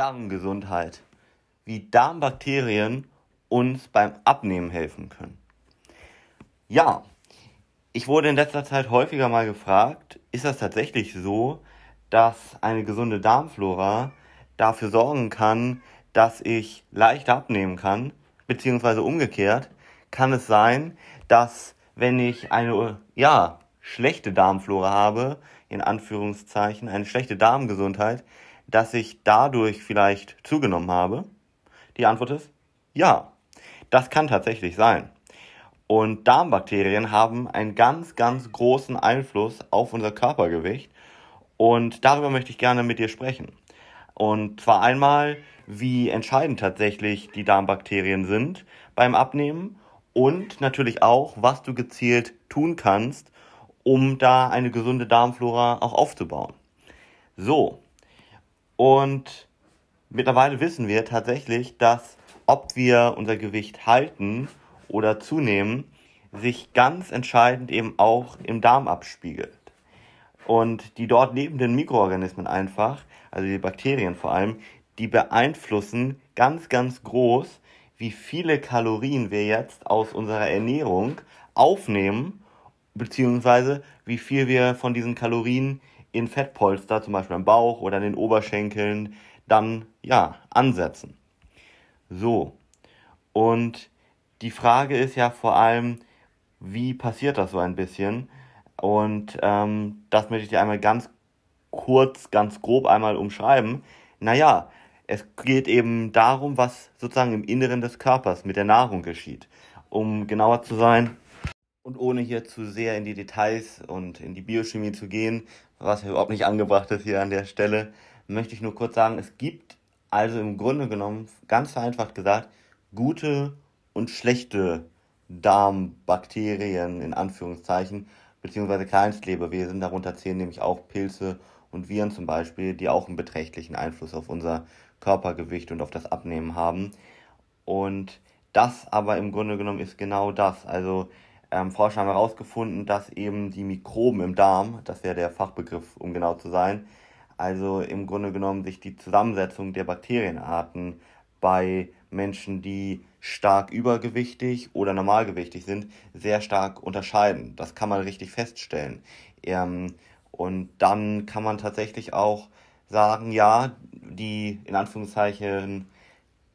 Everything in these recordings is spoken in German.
Darmgesundheit, wie Darmbakterien uns beim Abnehmen helfen können. Ja, ich wurde in letzter Zeit häufiger mal gefragt, ist das tatsächlich so, dass eine gesunde Darmflora dafür sorgen kann, dass ich leicht abnehmen kann, beziehungsweise umgekehrt kann es sein, dass wenn ich eine ja schlechte Darmflora habe, in Anführungszeichen eine schlechte Darmgesundheit, dass ich dadurch vielleicht zugenommen habe? Die Antwort ist ja. Das kann tatsächlich sein. Und Darmbakterien haben einen ganz, ganz großen Einfluss auf unser Körpergewicht. Und darüber möchte ich gerne mit dir sprechen. Und zwar einmal, wie entscheidend tatsächlich die Darmbakterien sind beim Abnehmen und natürlich auch, was du gezielt tun kannst, um da eine gesunde Darmflora auch aufzubauen. So, und mittlerweile wissen wir tatsächlich, dass ob wir unser Gewicht halten oder zunehmen, sich ganz entscheidend eben auch im Darm abspiegelt. Und die dort lebenden Mikroorganismen einfach, also die Bakterien vor allem, die beeinflussen ganz, ganz groß, wie viele Kalorien wir jetzt aus unserer Ernährung aufnehmen, beziehungsweise wie viel wir von diesen Kalorien in Fettpolster, zum Beispiel am Bauch oder in den Oberschenkeln, dann ja ansetzen. So. Und die Frage ist ja vor allem, wie passiert das so ein bisschen? Und ähm, das möchte ich dir einmal ganz kurz, ganz grob einmal umschreiben. Naja, es geht eben darum, was sozusagen im Inneren des Körpers mit der Nahrung geschieht. Um genauer zu sein, und ohne hier zu sehr in die Details und in die Biochemie zu gehen, was überhaupt nicht angebracht ist hier an der Stelle, möchte ich nur kurz sagen, es gibt also im Grunde genommen, ganz vereinfacht gesagt, gute und schlechte Darmbakterien in Anführungszeichen, beziehungsweise Kleinstlebewesen, darunter zählen nämlich auch Pilze und Viren zum Beispiel, die auch einen beträchtlichen Einfluss auf unser Körpergewicht und auf das Abnehmen haben. Und das aber im Grunde genommen ist genau das. Also ähm, Forscher haben herausgefunden, dass eben die Mikroben im Darm, das wäre der Fachbegriff, um genau zu sein, also im Grunde genommen sich die Zusammensetzung der Bakterienarten bei Menschen, die stark übergewichtig oder normalgewichtig sind, sehr stark unterscheiden. Das kann man richtig feststellen. Ähm, und dann kann man tatsächlich auch sagen, ja, die in Anführungszeichen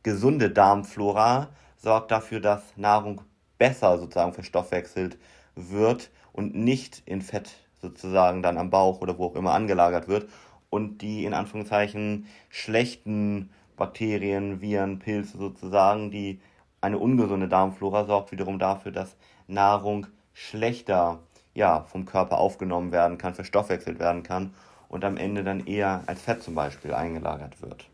gesunde Darmflora sorgt dafür, dass Nahrung besser sozusagen verstoffwechselt wird und nicht in Fett sozusagen dann am Bauch oder wo auch immer angelagert wird und die in Anführungszeichen schlechten Bakterien, Viren, Pilze sozusagen, die eine ungesunde Darmflora sorgt wiederum dafür, dass Nahrung schlechter ja, vom Körper aufgenommen werden kann, verstoffwechselt werden kann und am Ende dann eher als Fett zum Beispiel eingelagert wird.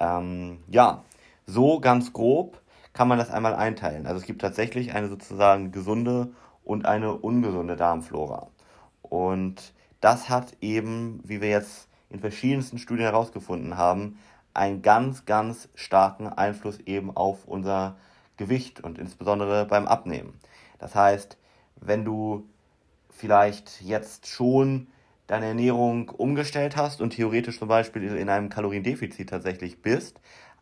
Ähm, ja, so ganz grob kann man das einmal einteilen. Also es gibt tatsächlich eine sozusagen gesunde und eine ungesunde Darmflora. Und das hat eben, wie wir jetzt in verschiedensten Studien herausgefunden haben, einen ganz, ganz starken Einfluss eben auf unser Gewicht und insbesondere beim Abnehmen. Das heißt, wenn du vielleicht jetzt schon deine Ernährung umgestellt hast und theoretisch zum Beispiel in einem Kaloriendefizit tatsächlich bist,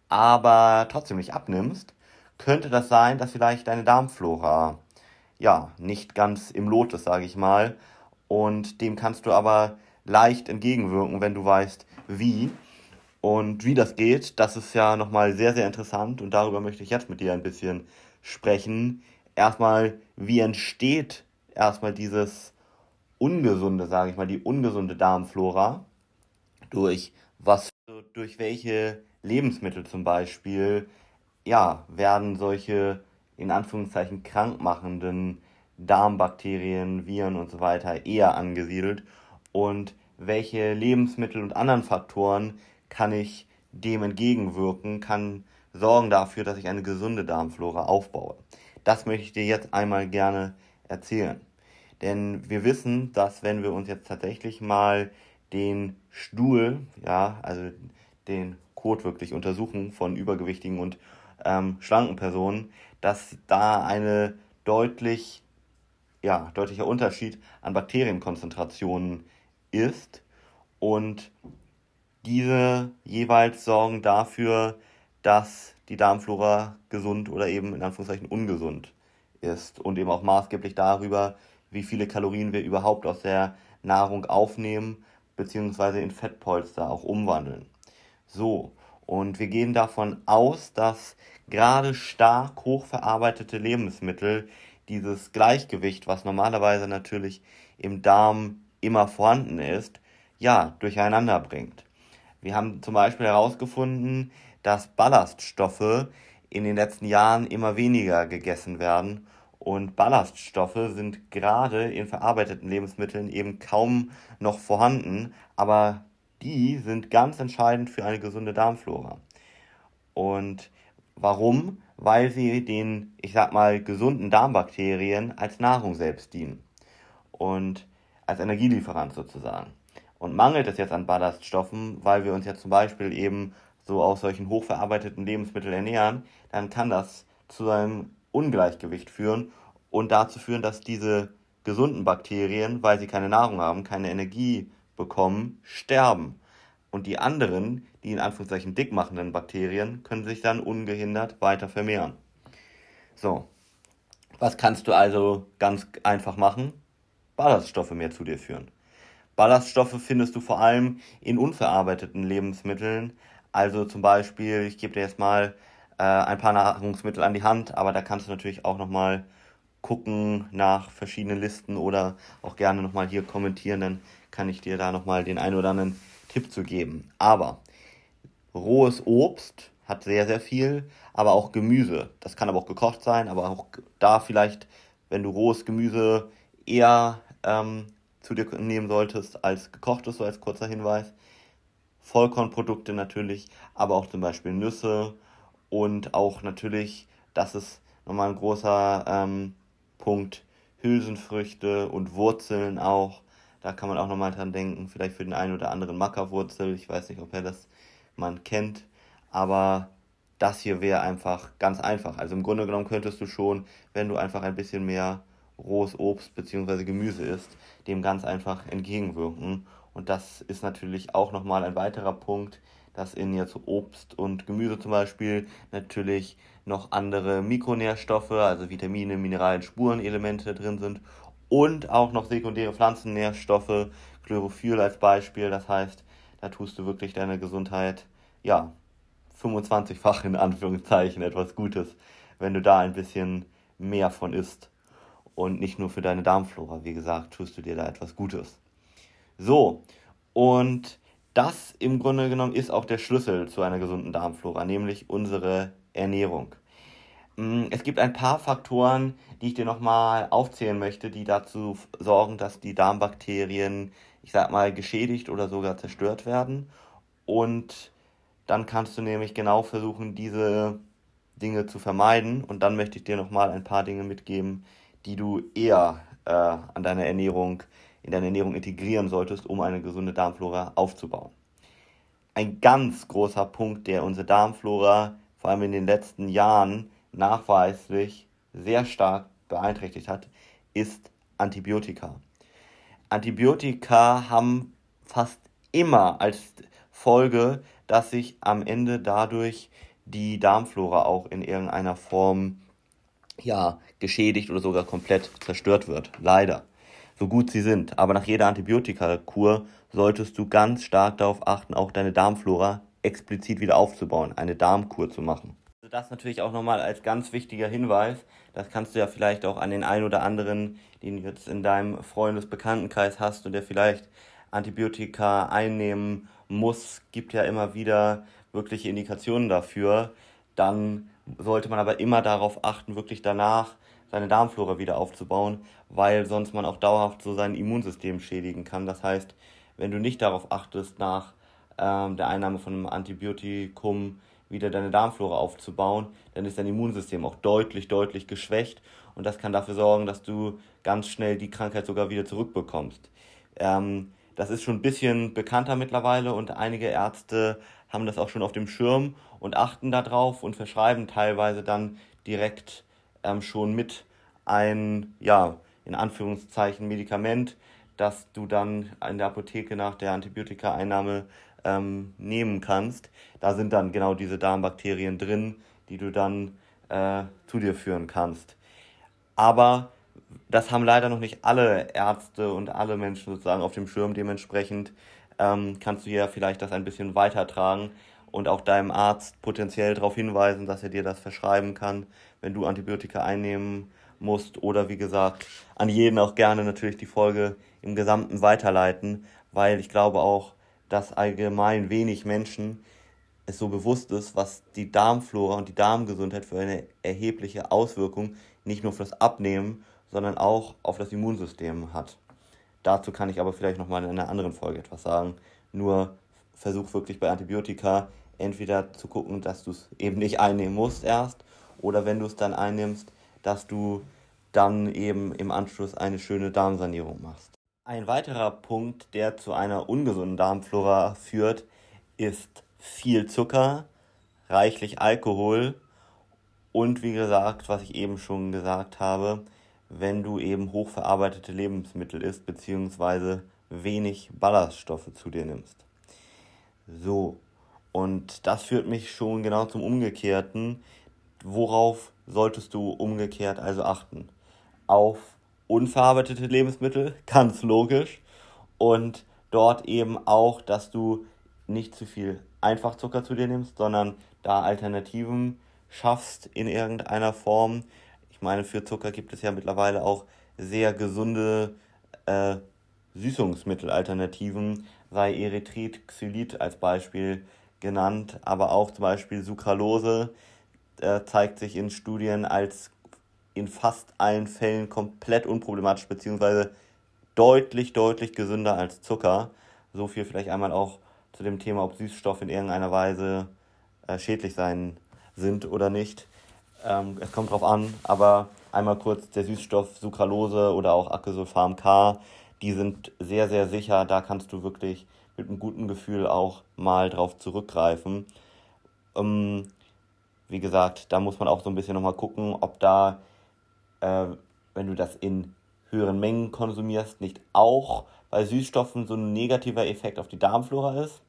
aber trotzdem nicht abnimmst, könnte das sein, dass vielleicht deine Darmflora ja nicht ganz im Lot ist, sage ich mal. Und dem kannst du aber leicht entgegenwirken, wenn du weißt, wie. Und wie das geht, das ist ja nochmal sehr, sehr interessant und darüber möchte ich jetzt mit dir ein bisschen sprechen. Erstmal, wie entsteht erstmal dieses ungesunde, sage ich mal, die ungesunde Darmflora? Durch was, durch welche Lebensmittel zum Beispiel ja, werden solche in Anführungszeichen krankmachenden Darmbakterien, Viren und so weiter eher angesiedelt und welche Lebensmittel und anderen Faktoren kann ich dem entgegenwirken, kann sorgen dafür, dass ich eine gesunde Darmflora aufbaue. Das möchte ich dir jetzt einmal gerne erzählen. Denn wir wissen, dass wenn wir uns jetzt tatsächlich mal den Stuhl, ja, also den Kot wirklich untersuchen von übergewichtigen und ähm, schlanken Personen, dass da eine deutlich, ja, deutlicher Unterschied an Bakterienkonzentrationen ist. Und Diese jeweils sorgen dafür, dass die Darmflora gesund oder eben in Anführungszeichen ungesund ist und eben auch maßgeblich darüber, wie viele Kalorien wir überhaupt aus der Nahrung aufnehmen bzw. in Fettpolster auch umwandeln. So, und wir gehen davon aus, dass gerade stark hochverarbeitete Lebensmittel dieses Gleichgewicht, was normalerweise natürlich im Darm immer vorhanden ist, ja, durcheinander bringt. Wir haben zum Beispiel herausgefunden, dass Ballaststoffe in den letzten Jahren immer weniger gegessen werden und Ballaststoffe sind gerade in verarbeiteten Lebensmitteln eben kaum noch vorhanden, aber die sind ganz entscheidend für eine gesunde Darmflora. Und warum? Weil sie den, ich sag mal, gesunden Darmbakterien als Nahrung selbst dienen und als Energielieferant sozusagen. Und mangelt es jetzt an Ballaststoffen, weil wir uns ja zum Beispiel eben so aus solchen hochverarbeiteten Lebensmitteln ernähren, dann kann das zu einem Ungleichgewicht führen und dazu führen, dass diese gesunden Bakterien, weil sie keine Nahrung haben, keine Energie bekommen, sterben. Und die anderen, die in Anführungszeichen dick machenden Bakterien, können sich dann ungehindert weiter vermehren. So, was kannst du also ganz einfach machen? Ballaststoffe mehr zu dir führen. Ballaststoffe findest du vor allem in unverarbeiteten Lebensmitteln. Also zum Beispiel, ich gebe dir jetzt mal äh, ein paar Nahrungsmittel an die Hand, aber da kannst du natürlich auch nochmal gucken nach verschiedenen Listen oder auch gerne nochmal hier kommentieren, dann kann ich dir da nochmal den einen oder anderen Tipp zu geben. Aber rohes Obst hat sehr, sehr viel, aber auch Gemüse. Das kann aber auch gekocht sein, aber auch da vielleicht, wenn du rohes Gemüse eher ähm, zu dir nehmen solltest als gekochtes, so als kurzer Hinweis. Vollkornprodukte natürlich, aber auch zum Beispiel Nüsse und auch natürlich, das ist nochmal ein großer ähm, Punkt, Hülsenfrüchte und Wurzeln auch. Da kann man auch nochmal dran denken, vielleicht für den einen oder anderen Mackerwurzel. Ich weiß nicht, ob er das man kennt, aber das hier wäre einfach ganz einfach. Also im Grunde genommen könntest du schon, wenn du einfach ein bisschen mehr rohes Obst bzw. Gemüse isst, dem ganz einfach entgegenwirken. Und das ist natürlich auch nochmal ein weiterer Punkt, dass in jetzt Obst und Gemüse zum Beispiel natürlich noch andere Mikronährstoffe, also Vitamine, Mineralien, Spurenelemente drin sind und auch noch sekundäre Pflanzennährstoffe, Chlorophyll als Beispiel. Das heißt, da tust du wirklich deiner Gesundheit, ja, 25-fach in Anführungszeichen etwas Gutes, wenn du da ein bisschen mehr von isst. Und nicht nur für deine Darmflora, wie gesagt, tust du dir da etwas Gutes. So, und das im Grunde genommen ist auch der Schlüssel zu einer gesunden Darmflora, nämlich unsere Ernährung. Mm, es gibt ein paar Faktoren, die ich dir nochmal aufzählen möchte, die dazu sorgen, dass die Darmbakterien, ich sag mal, geschädigt oder sogar zerstört werden. Und dann kannst du nämlich genau versuchen, diese Dinge zu vermeiden. Und dann möchte ich dir nochmal ein paar Dinge mitgeben, die du eher äh, an deiner Ernährung, in deine Ernährung integrieren solltest, um eine gesunde Darmflora aufzubauen. Ein ganz großer Punkt, der unsere Darmflora vor allem in den letzten Jahren nachweislich sehr stark beeinträchtigt hat, ist Antibiotika. Antibiotika haben fast immer als Folge, dass sich am Ende dadurch die Darmflora auch in irgendeiner Form ja, geschädigt oder sogar komplett zerstört wird. Leider. So gut sie sind. Aber nach jeder Antibiotikakur solltest du ganz stark darauf achten, auch deine Darmflora explizit wieder aufzubauen, eine Darmkur zu machen. Also das natürlich auch nochmal als ganz wichtiger Hinweis. Das kannst du ja vielleicht auch an den einen oder anderen, den du jetzt in deinem Freundesbekanntenkreis hast und der vielleicht Antibiotika einnehmen muss, gibt ja immer wieder wirkliche Indikationen dafür. Dann sollte man aber immer darauf achten, wirklich danach seine Darmflora wieder aufzubauen, weil sonst man auch dauerhaft so sein Immunsystem schädigen kann. Das heißt, wenn du nicht darauf achtest, nach ähm, der Einnahme von einem Antibiotikum wieder deine Darmflora aufzubauen, dann ist dein Immunsystem auch deutlich, deutlich geschwächt und das kann dafür sorgen, dass du ganz schnell die Krankheit sogar wieder zurückbekommst. Ähm, das ist schon ein bisschen bekannter mittlerweile und einige Ärzte haben das auch schon auf dem Schirm und achten darauf und verschreiben teilweise dann direkt ähm, schon mit ein, ja, in Anführungszeichen Medikament, dass du dann in der Apotheke nach der Antibiotika-Einnahme ähm, nehmen kannst. Da sind dann genau diese Darmbakterien drin, die du dann äh, zu dir führen kannst. Aber das haben leider noch nicht alle Ärzte und alle Menschen sozusagen auf dem Schirm. Dementsprechend ähm, kannst du hier vielleicht das ein bisschen weitertragen und auch deinem Arzt potenziell darauf hinweisen, dass er dir das verschreiben kann, wenn du Antibiotika einnehmen musst. Oder wie gesagt, an jeden auch gerne natürlich die Folge im Gesamten weiterleiten, weil ich glaube auch, dass allgemein wenig Menschen es so bewusst ist, was die Darmflora und die Darmgesundheit für eine erhebliche Auswirkung nicht nur auf das Abnehmen, sondern auch auf das Immunsystem hat. Dazu kann ich aber vielleicht nochmal in einer anderen Folge etwas sagen. Nur versuch wirklich bei Antibiotika entweder zu gucken, dass du es eben nicht einnehmen musst erst oder wenn du es dann einnimmst, dass du dann eben im Anschluss eine schöne Darmsanierung machst. Ein weiterer Punkt, der zu einer ungesunden Darmflora führt, ist viel Zucker, reichlich Alkohol und wie gesagt, was ich eben schon gesagt habe, wenn du eben hochverarbeitete Lebensmittel isst, beziehungsweise wenig Ballaststoffe zu dir nimmst. So, und das führt mich schon genau zum Umgekehrten. Worauf solltest du umgekehrt also achten? Auf unverarbeitete Lebensmittel, ganz logisch. Und dort eben auch, dass du nicht zu viel Einfachzucker zu dir nimmst, sondern da Alternativen schaffst in irgendeiner Form. Ich meine, für Zucker gibt es ja mittlerweile auch sehr gesunde äh, Süßungsmittelalternativen, sei Erythrit, Xylit als Beispiel genannt, aber auch zum Beispiel Sucralose äh, zeigt sich in Studien als in fast allen Fällen komplett unproblematisch, beziehungsweise deutlich, deutlich gesünder als Zucker. So viel vielleicht einmal auch zu dem Thema, ob Süßstoffe in irgendeiner Weise äh, schädlich sein sind oder nicht. Ähm, es kommt drauf an, aber einmal kurz der Süßstoff Sucralose oder auch Acesulfam K, die sind sehr, sehr sicher. Da kannst du wirklich mit einem guten Gefühl auch mal drauf zurückgreifen. Ähm, wie gesagt, da muss man auch so ein bisschen nochmal gucken, ob da, äh, wenn du das in höheren Mengen konsumierst, nicht auch bei Süßstoffen so ein negativer Effekt auf die Darmflora ist.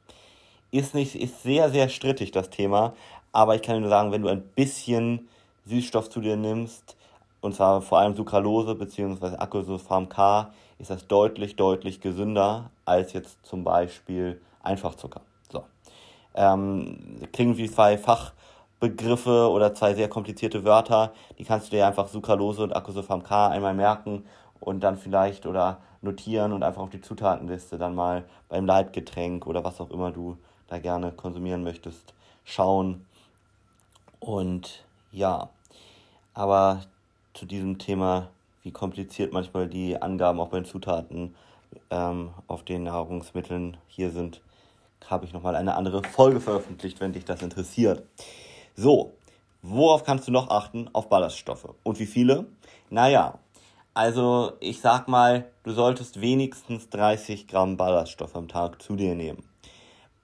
Ist nicht, ist sehr, sehr strittig das Thema, aber ich kann dir nur sagen, wenn du ein bisschen Süßstoff zu dir nimmst, und zwar vor allem Sucralose bzw. Acrylsulfam K, ist das deutlich, deutlich gesünder als jetzt zum Beispiel Einfachzucker. So. Ähm, klingen wie zwei Fachbegriffe oder zwei sehr komplizierte Wörter. Die kannst du dir einfach Sucralose und Acrylsulfam K einmal merken und dann vielleicht oder notieren und einfach auf die Zutatenliste dann mal beim Leitgetränk oder was auch immer du da gerne konsumieren möchtest schauen. Und ja, aber zu diesem Thema, wie kompliziert manchmal die Angaben auch bei den Zutaten ähm, auf den Nahrungsmitteln hier sind, habe ich nochmal eine andere Folge veröffentlicht, wenn dich das interessiert. So, worauf kannst du noch achten? Auf Ballaststoffe. Und wie viele? Naja, also ich sag mal, du solltest wenigstens 30 Gramm Ballaststoffe am Tag zu dir nehmen.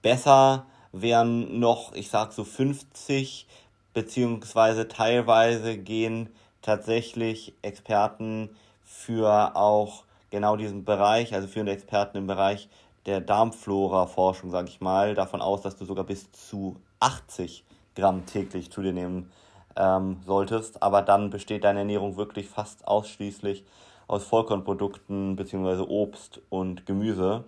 Besser wären noch, ich sag so 50, beziehungsweise teilweise gehen tatsächlich Experten für auch genau diesen Bereich, also führende Experten im Bereich der Darmflora-Forschung, sage ich mal, davon aus, dass du sogar bis zu 80 Gramm täglich zu dir nehmen ähm, solltest. Aber dann besteht deine Ernährung wirklich fast ausschließlich aus Vollkornprodukten bzw. Obst und Gemüse.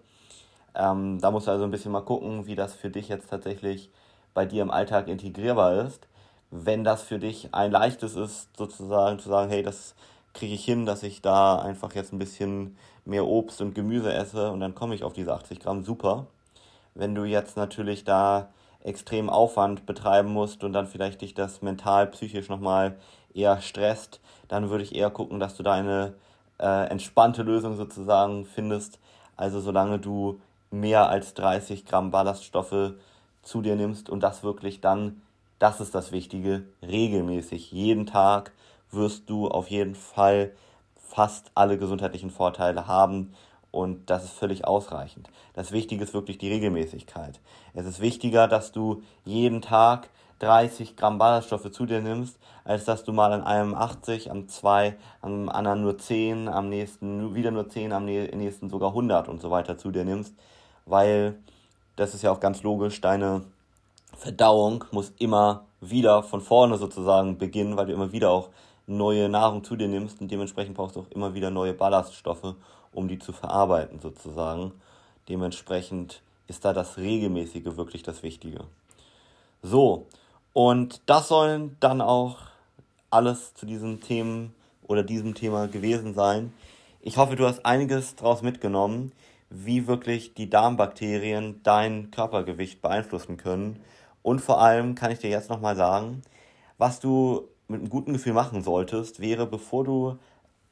Ähm, da musst du also ein bisschen mal gucken, wie das für dich jetzt tatsächlich bei dir im Alltag integrierbar ist. Wenn das für dich ein leichtes ist, sozusagen zu sagen, hey, das kriege ich hin, dass ich da einfach jetzt ein bisschen mehr Obst und Gemüse esse und dann komme ich auf diese 80 Gramm, super. Wenn du jetzt natürlich da extrem Aufwand betreiben musst und dann vielleicht dich das mental, psychisch nochmal eher stresst, dann würde ich eher gucken, dass du da eine äh, entspannte Lösung sozusagen findest. Also solange du mehr als 30 Gramm Ballaststoffe zu dir nimmst und das wirklich dann, das ist das Wichtige, regelmäßig, jeden Tag wirst du auf jeden Fall fast alle gesundheitlichen Vorteile haben und das ist völlig ausreichend. Das Wichtige ist wirklich die Regelmäßigkeit. Es ist wichtiger, dass du jeden Tag 30 Gramm Ballaststoffe zu dir nimmst, als dass du mal an einem 80, am zwei, am anderen nur 10, am nächsten wieder nur 10, am nächsten sogar 100 und so weiter zu dir nimmst, weil das ist ja auch ganz logisch, deine Verdauung muss immer wieder von vorne sozusagen beginnen, weil du immer wieder auch neue Nahrung zu dir nimmst und dementsprechend brauchst du auch immer wieder neue Ballaststoffe, um die zu verarbeiten sozusagen. Dementsprechend ist da das Regelmäßige wirklich das Wichtige. So, und das sollen dann auch alles zu diesen Themen oder diesem Thema gewesen sein. Ich hoffe, du hast einiges daraus mitgenommen, wie wirklich die Darmbakterien dein Körpergewicht beeinflussen können. Und vor allem kann ich dir jetzt nochmal sagen, was du mit einem guten Gefühl machen solltest, wäre, bevor du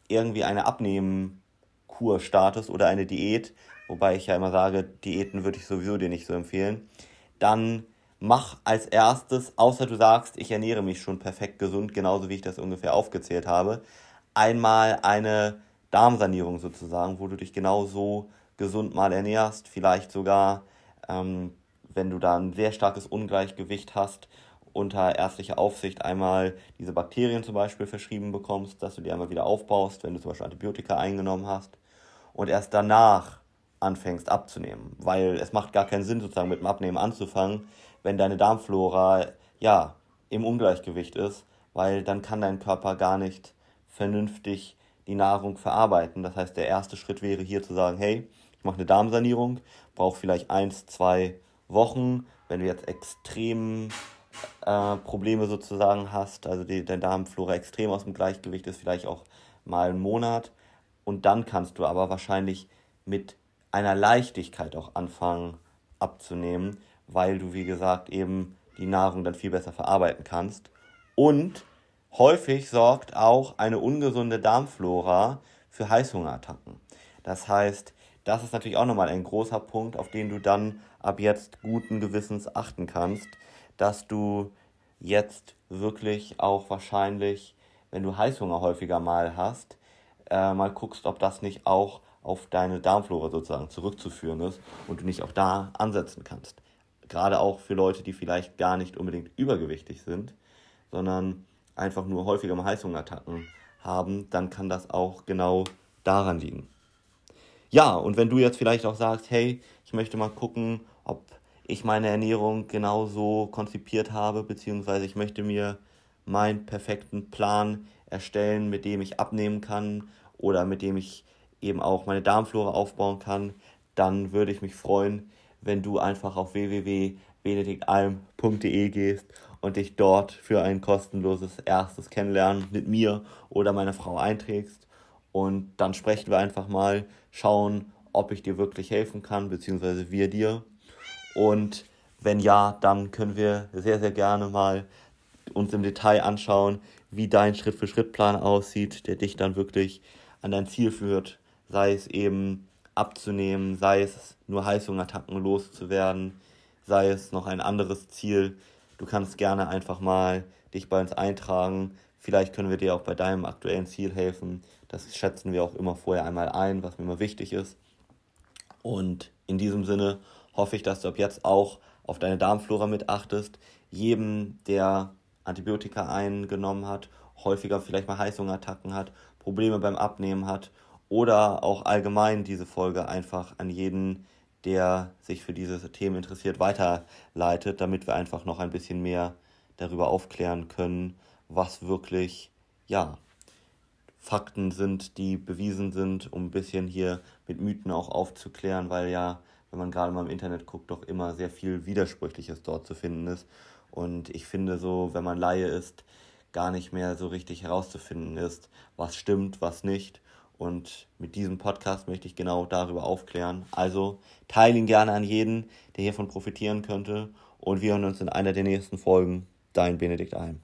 irgendwie eine Abnehmkur startest oder eine Diät, wobei ich ja immer sage, Diäten würde ich sowieso dir nicht so empfehlen, dann mach als erstes, außer du sagst, ich ernähre mich schon perfekt gesund, genauso wie ich das ungefähr aufgezählt habe, einmal eine Darmsanierung sozusagen, wo du dich genauso gesund mal ernährst, vielleicht sogar, ähm, wenn du da ein sehr starkes Ungleichgewicht hast, unter ärztlicher Aufsicht einmal diese Bakterien zum Beispiel verschrieben bekommst, dass du die einmal wieder aufbaust, wenn du zum Beispiel Antibiotika eingenommen hast und erst danach anfängst abzunehmen, weil es macht gar keinen Sinn sozusagen mit dem Abnehmen anzufangen, wenn deine Darmflora ja im Ungleichgewicht ist, weil dann kann dein Körper gar nicht vernünftig die Nahrung verarbeiten. Das heißt, der erste Schritt wäre hier zu sagen, hey, ich mache eine Darmsanierung, brauche vielleicht eins, zwei Wochen. Wenn du jetzt extrem äh, Probleme sozusagen hast, also die, deine Darmflora extrem aus dem Gleichgewicht ist, vielleicht auch mal einen Monat. Und dann kannst du aber wahrscheinlich mit einer Leichtigkeit auch anfangen abzunehmen, weil du, wie gesagt, eben die Nahrung dann viel besser verarbeiten kannst. Und häufig sorgt auch eine ungesunde Darmflora für Heißhungerattacken. Das heißt, das ist natürlich auch nochmal ein großer Punkt, auf den du dann ab jetzt guten Gewissens achten kannst, dass du jetzt wirklich auch wahrscheinlich, wenn du Heißhunger häufiger mal hast, äh, mal guckst, ob das nicht auch auf deine Darmflora sozusagen zurückzuführen ist und du nicht auch da ansetzen kannst. Gerade auch für Leute, die vielleicht gar nicht unbedingt übergewichtig sind, sondern einfach nur häufiger mal Heißhungerattacken haben, dann kann das auch genau daran liegen. Ja, und wenn du jetzt vielleicht auch sagst, hey, ich möchte mal gucken, ob ich meine Ernährung genauso konzipiert habe, beziehungsweise ich möchte mir meinen perfekten Plan erstellen, mit dem ich abnehmen kann oder mit dem ich eben auch meine Darmflora aufbauen kann, dann würde ich mich freuen, wenn du einfach auf www.benediktalm.de gehst und dich dort für ein kostenloses erstes Kennenlernen mit mir oder meiner Frau einträgst. Und dann sprechen wir einfach mal, schauen, ob ich dir wirklich helfen kann, beziehungsweise wir dir. Und wenn ja, dann können wir sehr, sehr gerne mal uns im Detail anschauen, wie dein Schritt-für-Schritt-Plan aussieht, der dich dann wirklich an dein Ziel führt, sei es eben abzunehmen, sei es nur Heißhungerattacken loszuwerden, sei es noch ein anderes Ziel. Du kannst gerne einfach mal dich bei uns eintragen. Vielleicht können wir dir auch bei deinem aktuellen Ziel helfen. Das schätzen wir auch immer vorher einmal ein, was mir immer wichtig ist. Und in diesem Sinne hoffe ich, dass du ab jetzt auch auf deine Darmflora mit achtest. Jedem, der Antibiotika eingenommen hat, häufiger vielleicht mal Heißhungerattacken hat, Probleme beim Abnehmen hat oder auch allgemein diese Folge einfach an jeden, der sich für diese Themen interessiert, weiterleitet, damit wir einfach noch ein bisschen mehr darüber aufklären können, was wirklich, ja, Fakten sind, die bewiesen sind, um ein bisschen hier mit Mythen auch aufzuklären, weil ja, wenn man gerade mal im Internet guckt, doch immer sehr viel Widersprüchliches dort zu finden ist. Und ich finde so, wenn man Laie ist, gar nicht mehr so richtig herauszufinden ist, was stimmt, was nicht. Und mit diesem Podcast möchte ich genau darüber aufklären. Also teile ihn gerne an jeden, der hiervon profitieren könnte. Und wir hören uns in einer der nächsten Folgen. Dein Benedikt Alm.